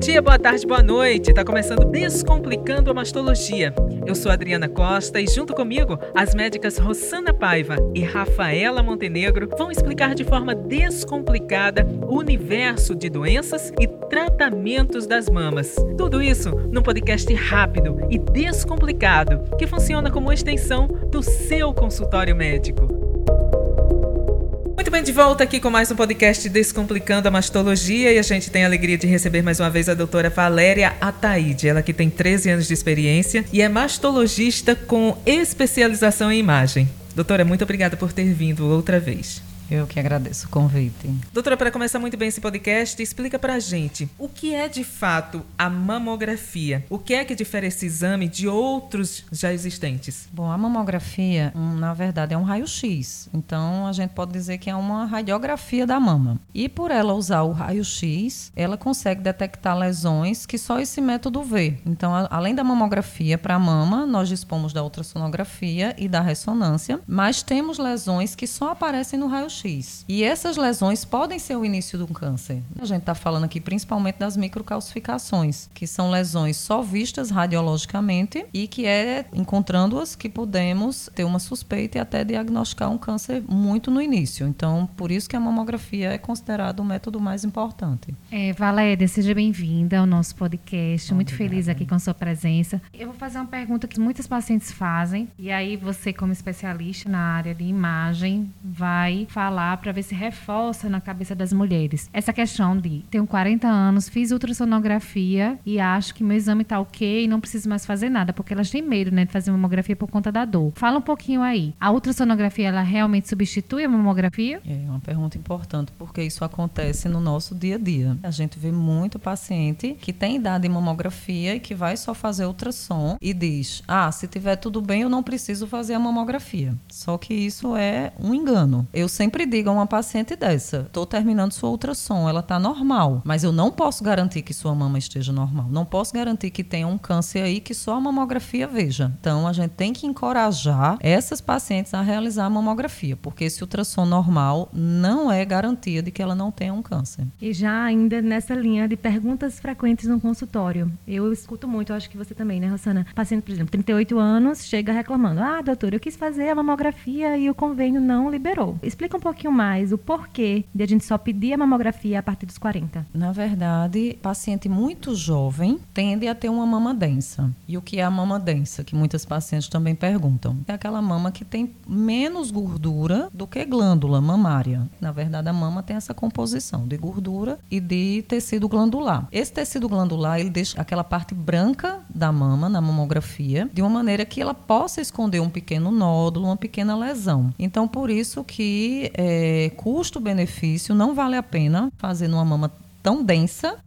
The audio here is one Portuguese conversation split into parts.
dia, boa tarde, boa noite. Tá começando Descomplicando a Mastologia. Eu sou Adriana Costa e junto comigo as médicas Rosana Paiva e Rafaela Montenegro vão explicar de forma descomplicada o universo de doenças e tratamentos das mamas. Tudo isso num podcast rápido e descomplicado que funciona como extensão do seu consultório médico. Muito bem, de volta aqui com mais um podcast Descomplicando a Mastologia e a gente tem a alegria de receber mais uma vez a doutora Valéria Ataíde, ela que tem 13 anos de experiência e é mastologista com especialização em imagem. Doutora, muito obrigada por ter vindo outra vez. Eu que agradeço o convite. Doutora, para começar muito bem esse podcast, explica para a gente o que é de fato a mamografia? O que é que difere esse exame de outros já existentes? Bom, a mamografia, na verdade, é um raio-x. Então, a gente pode dizer que é uma radiografia da mama. E por ela usar o raio-x, ela consegue detectar lesões que só esse método vê. Então, a, além da mamografia para a mama, nós dispomos da ultrassonografia e da ressonância, mas temos lesões que só aparecem no raio-x X. E essas lesões podem ser o início de um câncer. A gente está falando aqui principalmente das microcalcificações, que são lesões só vistas radiologicamente e que é encontrando-as que podemos ter uma suspeita e até diagnosticar um câncer muito no início. Então, por isso que a mamografia é considerado o método mais importante. É, Valéria, seja bem-vinda ao nosso podcast. Muito feliz aqui com a sua presença. Eu vou fazer uma pergunta que muitos pacientes fazem e aí você, como especialista na área de imagem, vai falar falar para ver se reforça na cabeça das mulheres. Essa questão de tenho 40 anos, fiz ultrassonografia e acho que meu exame tá ok e não preciso mais fazer nada, porque elas têm medo, né, de fazer mamografia por conta da dor. Fala um pouquinho aí. A ultrassonografia ela realmente substitui a mamografia? É uma pergunta importante, porque isso acontece no nosso dia a dia. A gente vê muito paciente que tem idade em mamografia e que vai só fazer ultrassom e diz: "Ah, se tiver tudo bem, eu não preciso fazer a mamografia". Só que isso é um engano. Eu sempre sempre diga a uma paciente dessa: estou terminando sua ultrassom, ela está normal, mas eu não posso garantir que sua mama esteja normal. Não posso garantir que tenha um câncer aí que só a mamografia veja. Então a gente tem que encorajar essas pacientes a realizar a mamografia, porque esse ultrassom normal não é garantia de que ela não tenha um câncer. E já ainda nessa linha de perguntas frequentes no consultório, eu escuto muito, eu acho que você também, né, Rosana? Paciente, por exemplo, 38 anos, chega reclamando: ah, doutor, eu quis fazer a mamografia e o convênio não liberou. Explica um pouco pouquinho mais o porquê de a gente só pedir a mamografia a partir dos 40? Na verdade, paciente muito jovem tende a ter uma mama densa. E o que é a mama densa? Que muitas pacientes também perguntam. É aquela mama que tem menos gordura do que glândula mamária. Na verdade, a mama tem essa composição de gordura e de tecido glandular. Esse tecido glandular, ele deixa aquela parte branca da mama na mamografia de uma maneira que ela possa esconder um pequeno nódulo, uma pequena lesão. Então, por isso que é, custo-benefício, não vale a pena fazer numa mama tão densa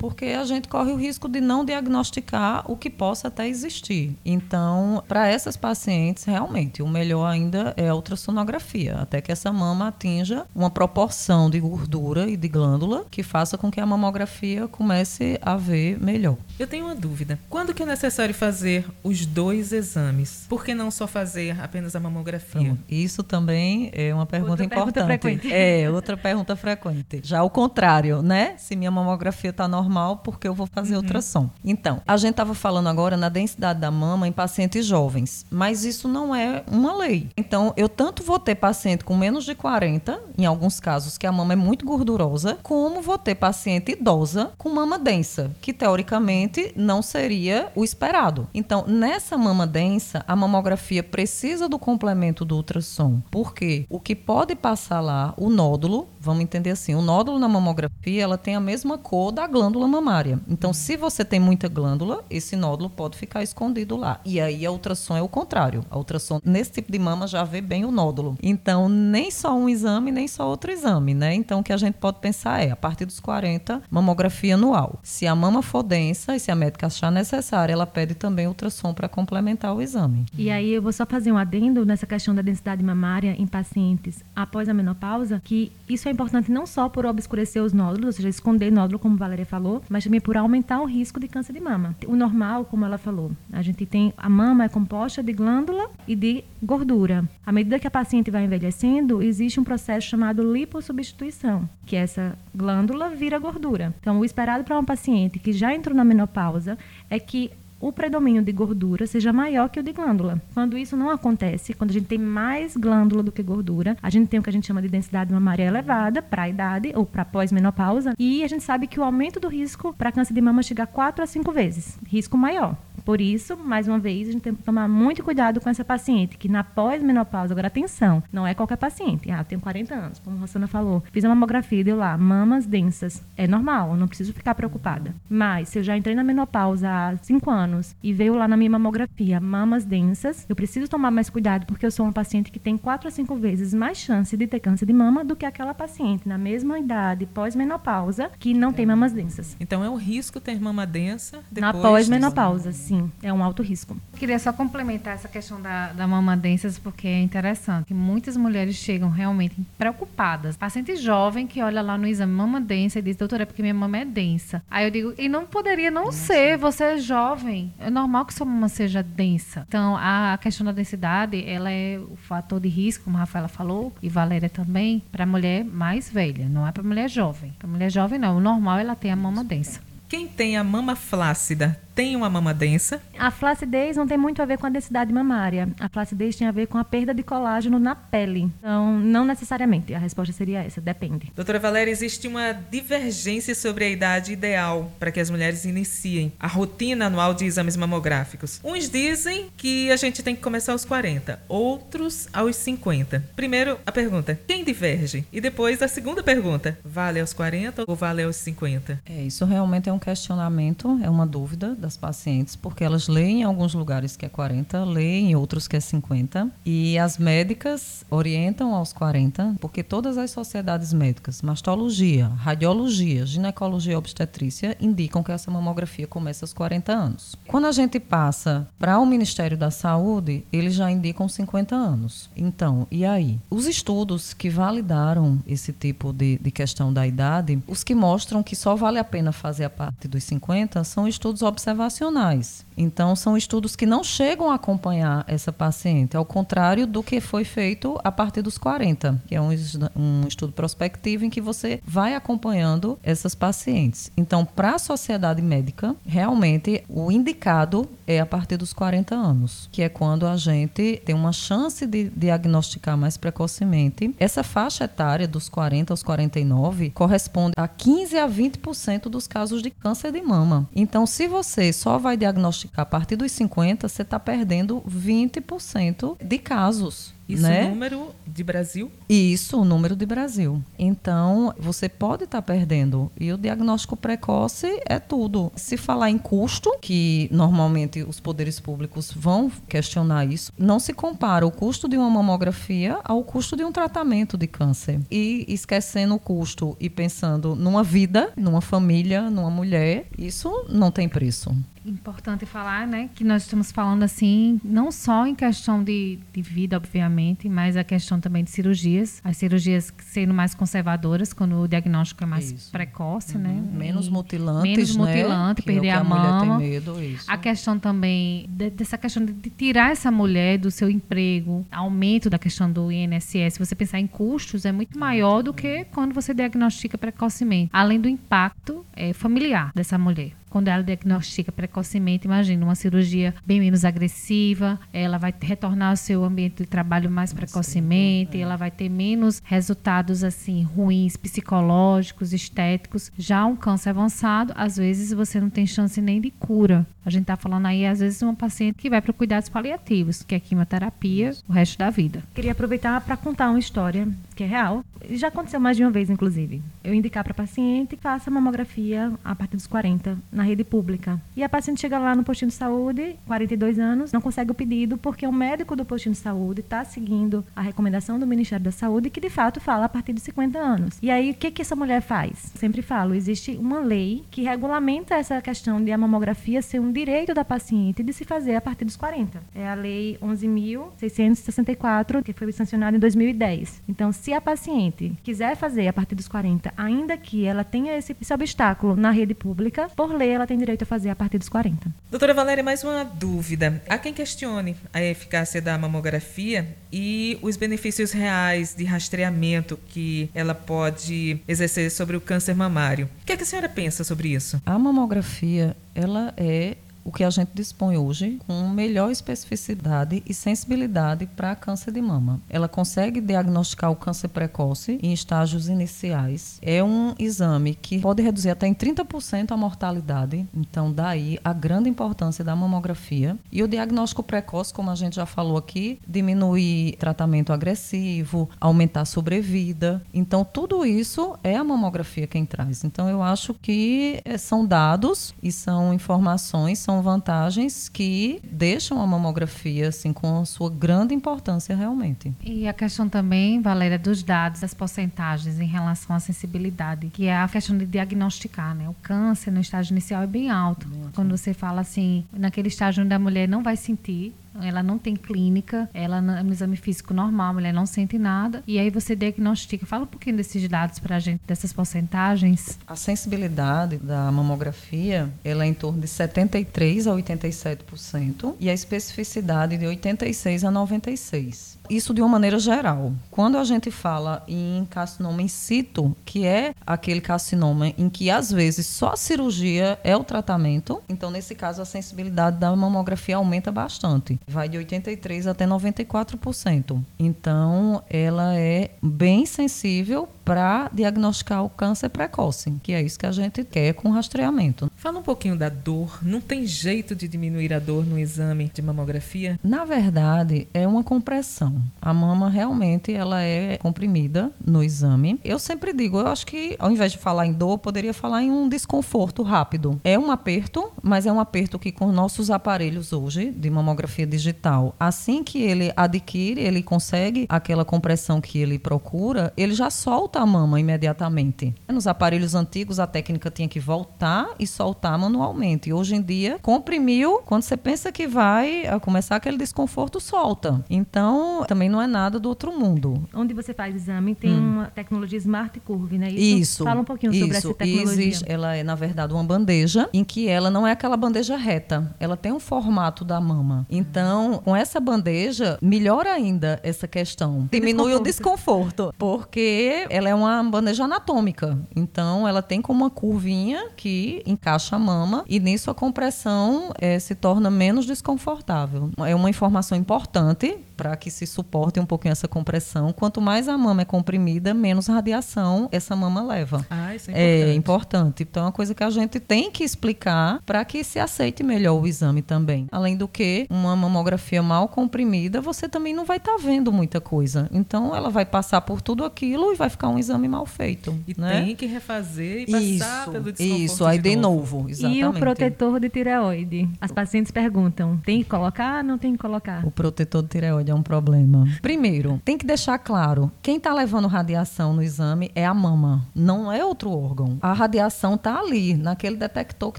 porque a gente corre o risco de não diagnosticar o que possa até existir. Então, para essas pacientes, realmente, o melhor ainda é a ultrassonografia, até que essa mama atinja uma proporção de gordura e de glândula que faça com que a mamografia comece a ver melhor. Eu tenho uma dúvida. Quando que é necessário fazer os dois exames? Por que não só fazer apenas a mamografia? Isso também é uma pergunta outra importante. Pergunta frequente. É, outra pergunta frequente. Já o contrário, né? Se minha mamografia está normal, normal porque eu vou fazer uhum. ultrassom. Então, a gente estava falando agora na densidade da mama em pacientes jovens, mas isso não é uma lei. Então, eu tanto vou ter paciente com menos de 40, em alguns casos que a mama é muito gordurosa, como vou ter paciente idosa com mama densa, que teoricamente não seria o esperado. Então, nessa mama densa, a mamografia precisa do complemento do ultrassom, porque o que pode passar lá, o nódulo, vamos entender assim, o nódulo na mamografia, ela tem a mesma cor da glândula mamária. Então, se você tem muita glândula, esse nódulo pode ficar escondido lá. E aí a ultrassom é o contrário. A ultrassom nesse tipo de mama já vê bem o nódulo. Então, nem só um exame, nem só outro exame, né? Então, o que a gente pode pensar é, a partir dos 40, mamografia anual. Se a mama for densa e se a médica achar necessária, ela pede também ultrassom para complementar o exame. E aí eu vou só fazer um adendo nessa questão da densidade mamária em pacientes após a menopausa, que isso é é importante não só por obscurecer os nódulos, ou seja, esconder nódulo, como a Valéria falou, mas também por aumentar o risco de câncer de mama. O normal, como ela falou, a gente tem a mama é composta de glândula e de gordura. À medida que a paciente vai envelhecendo, existe um processo chamado lipossubstituição, que essa glândula vira gordura. Então, o esperado para uma paciente que já entrou na menopausa é que o predomínio de gordura seja maior que o de glândula. Quando isso não acontece, quando a gente tem mais glândula do que gordura, a gente tem o que a gente chama de densidade mamária elevada para a idade ou para pós-menopausa, e a gente sabe que o aumento do risco para câncer de mama chega a 4 a 5 vezes, risco maior. Por isso, mais uma vez, a gente tem que tomar muito cuidado com essa paciente, que na pós-menopausa, agora atenção, não é qualquer paciente. Ah, eu tenho 40 anos, como a Rosana falou. Fiz a mamografia deu lá, mamas densas. É normal, eu não preciso ficar preocupada. Mas, se eu já entrei na menopausa há 5 anos e veio lá na minha mamografia mamas densas, eu preciso tomar mais cuidado porque eu sou uma paciente que tem 4 a 5 vezes mais chance de ter câncer de mama do que aquela paciente na mesma idade, pós-menopausa, que não tem mamas densas. Então, é um risco ter mama densa depois Na pós-menopausa, sim é um alto risco. Queria só complementar essa questão da, da mama densa, porque é interessante. Muitas mulheres chegam realmente preocupadas. Paciente jovem que olha lá no exame mama densa e diz, doutora, é porque minha mama é densa. Aí eu digo, e não poderia não, ser, você é jovem. É normal que sua mama seja densa. Então, a questão da densidade, ela é o fator de risco, como a Rafaela falou, e Valéria também, para mulher mais velha, não é para mulher jovem. Para mulher jovem, não. O normal é ela ter a mama densa. Quem tem a mama flácida tem uma mama densa? A flacidez não tem muito a ver com a densidade mamária. A flacidez tem a ver com a perda de colágeno na pele. Então, não necessariamente. A resposta seria essa, depende. Doutora Valéria, existe uma divergência sobre a idade ideal para que as mulheres iniciem a rotina anual de exames mamográficos. Uns dizem que a gente tem que começar aos 40, outros aos 50. Primeiro, a pergunta: quem diverge? E depois a segunda pergunta: vale aos 40 ou vale aos 50? É, isso realmente é um questionamento, é uma dúvida das pacientes, porque elas leem em alguns lugares que é 40, leem em outros que é 50, e as médicas orientam aos 40, porque todas as sociedades médicas, mastologia, radiologia, ginecologia e obstetrícia, indicam que essa mamografia começa aos 40 anos. Quando a gente passa para o Ministério da Saúde, eles já indicam 50 anos. Então, e aí? Os estudos que validaram esse tipo de, de questão da idade, os que mostram que só vale a pena fazer a parte dos 50, são estudos observacionais. Então, são estudos que não chegam a acompanhar essa paciente, ao contrário do que foi feito a partir dos 40, que é um, um estudo prospectivo em que você vai acompanhando essas pacientes. Então, para a sociedade médica, realmente o indicado é a partir dos 40 anos, que é quando a gente tem uma chance de diagnosticar mais precocemente. Essa faixa etária dos 40 aos 49 corresponde a 15 a 20% dos casos de câncer de mama. Então, se você só vai diagnosticar a partir dos 50, você está perdendo 20% de casos. Isso né? o número de Brasil? Isso, o número de Brasil. Então, você pode estar tá perdendo. E o diagnóstico precoce é tudo. Se falar em custo, que normalmente os poderes públicos vão questionar isso, não se compara o custo de uma mamografia ao custo de um tratamento de câncer. E esquecendo o custo e pensando numa vida, numa família, numa mulher, isso não tem preço importante falar, né, que nós estamos falando assim, não só em questão de, de vida, obviamente, mas a questão também de cirurgias. As cirurgias sendo mais conservadoras quando o diagnóstico é mais isso. precoce, né? uhum. né? Menos mutilantes, Menos né? mutilante, que perder é a, a mama. Medo, isso. A questão também de, dessa questão de, de tirar essa mulher do seu emprego, aumento da questão do INSS, você pensar em custos é muito maior do que quando você diagnostica precocemente, além do impacto é, familiar dessa mulher quando ela diagnostica precocemente, imagina, uma cirurgia bem menos agressiva, ela vai retornar ao seu ambiente de trabalho mais precocemente, é. ela vai ter menos resultados assim ruins psicológicos, estéticos. Já um câncer avançado, às vezes você não tem chance nem de cura. A gente está falando aí, às vezes, de uma paciente que vai para cuidados paliativos, que é quimioterapia, o resto da vida. Queria aproveitar para contar uma história que é real. Já aconteceu mais de uma vez, inclusive. Eu indicar para a paciente que faça mamografia a partir dos 40 na rede pública. E a paciente chega lá no postinho de saúde, 42 anos, não consegue o pedido porque o médico do postinho de saúde está seguindo a recomendação do Ministério da Saúde, que de fato fala a partir de 50 anos. E aí, o que, que essa mulher faz? Sempre falo, existe uma lei que regulamenta essa questão de a mamografia ser um um direito da paciente de se fazer a partir dos 40. É a Lei 11.664, que foi sancionada em 2010. Então, se a paciente quiser fazer a partir dos 40, ainda que ela tenha esse, esse obstáculo na rede pública, por lei ela tem direito a fazer a partir dos 40. Doutora Valéria, mais uma dúvida. Há quem questione a eficácia da mamografia e os benefícios reais de rastreamento que ela pode exercer sobre o câncer mamário. O que, é que a senhora pensa sobre isso? A mamografia, ela é o que a gente dispõe hoje com melhor especificidade e sensibilidade para câncer de mama. Ela consegue diagnosticar o câncer precoce em estágios iniciais. É um exame que pode reduzir até em 30% a mortalidade, então daí a grande importância da mamografia. E o diagnóstico precoce, como a gente já falou aqui, diminuir tratamento agressivo, aumentar a sobrevida. Então tudo isso é a mamografia quem traz. Então eu acho que eh, são dados e são informações, são vantagens que deixam a mamografia assim com a sua grande importância realmente. E a questão também, Valéria, dos dados, das porcentagens em relação à sensibilidade, que é a questão de diagnosticar, né? O câncer no estágio inicial é bem alto. Bem alto. Quando você fala assim, naquele estágio onde a mulher não vai sentir ela não tem clínica, ela no exame físico normal, a mulher não sente nada, e aí você diagnostica. Fala um pouquinho desses dados para a gente, dessas porcentagens. A sensibilidade da mamografia, ela é em torno de 73 a 87%, e a especificidade de 86 a 96 isso de uma maneira geral. Quando a gente fala em carcinoma in situ, que é aquele carcinoma em que às vezes só a cirurgia é o tratamento, então nesse caso a sensibilidade da mamografia aumenta bastante. Vai de 83 até 94%. Então ela é bem sensível para diagnosticar o câncer precoce, que é isso que a gente quer com rastreamento. Fala um pouquinho da dor. Não tem jeito de diminuir a dor no exame de mamografia? Na verdade, é uma compressão. A mama realmente ela é comprimida no exame. Eu sempre digo, eu acho que ao invés de falar em dor, poderia falar em um desconforto rápido. É um aperto, mas é um aperto que com nossos aparelhos hoje de mamografia digital, assim que ele adquire, ele consegue aquela compressão que ele procura, ele já solta a mama imediatamente. Nos aparelhos antigos, a técnica tinha que voltar e soltar manualmente. E hoje em dia, comprimiu, quando você pensa que vai começar aquele desconforto, solta. Então, também não é nada do outro mundo. Onde você faz exame, tem hum. uma tecnologia Smart Curve, né? Isso. isso Fala um pouquinho sobre isso. essa tecnologia. Existe, ela é, na verdade, uma bandeja em que ela não é aquela bandeja reta. Ela tem um formato da mama. Então, com essa bandeja, melhora ainda essa questão. Diminui o desconforto, porque ela é uma bandeja anatômica. Então, ela tem como uma curvinha que encaixa a mama e nisso a compressão é, se torna menos desconfortável. É uma informação importante para que se suporte um pouquinho essa compressão. Quanto mais a mama é comprimida, menos radiação essa mama leva. Ah, isso é importante. É importante. Então, é uma coisa que a gente tem que explicar para que se aceite melhor o exame também. Além do que, uma mamografia mal comprimida, você também não vai estar tá vendo muita coisa. Então, ela vai passar por tudo aquilo e vai ficar um exame mal feito. E né? tem que refazer e passar isso, pelo desconforto Isso, aí de, de novo. novo. Exatamente. E o protetor de tireoide? As pacientes perguntam, tem que colocar não tem que colocar? O protetor de tireoide é um problema. Primeiro, tem que deixar claro: quem está levando radiação no exame é a mama, não é outro órgão. A radiação está ali, naquele detector que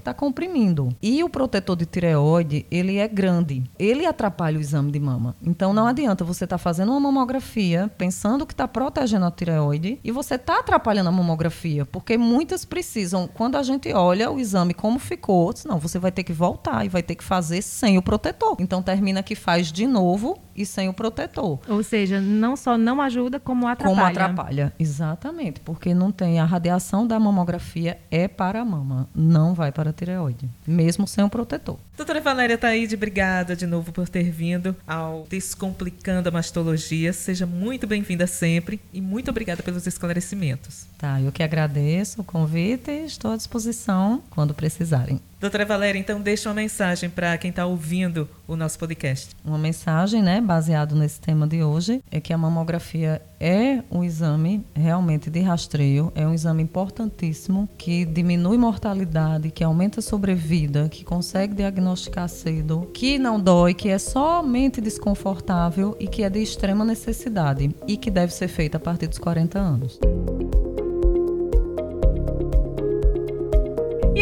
está comprimindo. E o protetor de tireoide, ele é grande. Ele atrapalha o exame de mama. Então não adianta você estar tá fazendo uma mamografia pensando que está protegendo a tireoide e você está atrapalhando a mamografia, porque muitas precisam, quando a gente olha o exame como ficou, não, você vai ter que voltar e vai ter que fazer sem o protetor. Então termina que faz de novo e sem o protetor. Ou seja, não só não ajuda, como atrapalha. Como atrapalha, exatamente, porque não tem a radiação da mamografia é para a mama, não vai para a tireoide, mesmo sem o protetor. Doutora Valéria Taíde, obrigada de novo por ter vindo ao Descomplicando a Mastologia. Seja muito bem-vinda sempre e muito obrigada pelos esclarecimentos. Tá, eu que agradeço o convite e estou à disposição quando precisarem. Doutora Valéria, então deixa uma mensagem para quem está ouvindo o nosso podcast. Uma mensagem, né, baseado nesse tema de hoje, é que a mamografia é um exame realmente de rastreio, é um exame importantíssimo que diminui mortalidade, que aumenta a sobrevida, que consegue diagnosticar cedo, que não dói, que é somente desconfortável e que é de extrema necessidade e que deve ser feita a partir dos 40 anos.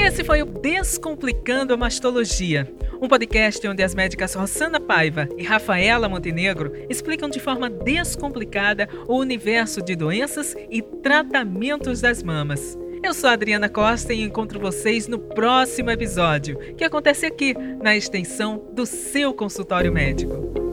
Esse foi o Descomplicando a Mastologia, um podcast onde as médicas Rosana Paiva e Rafaela Montenegro explicam de forma descomplicada o universo de doenças e tratamentos das mamas. Eu sou Adriana Costa e encontro vocês no próximo episódio, que acontece aqui, na extensão do seu consultório médico.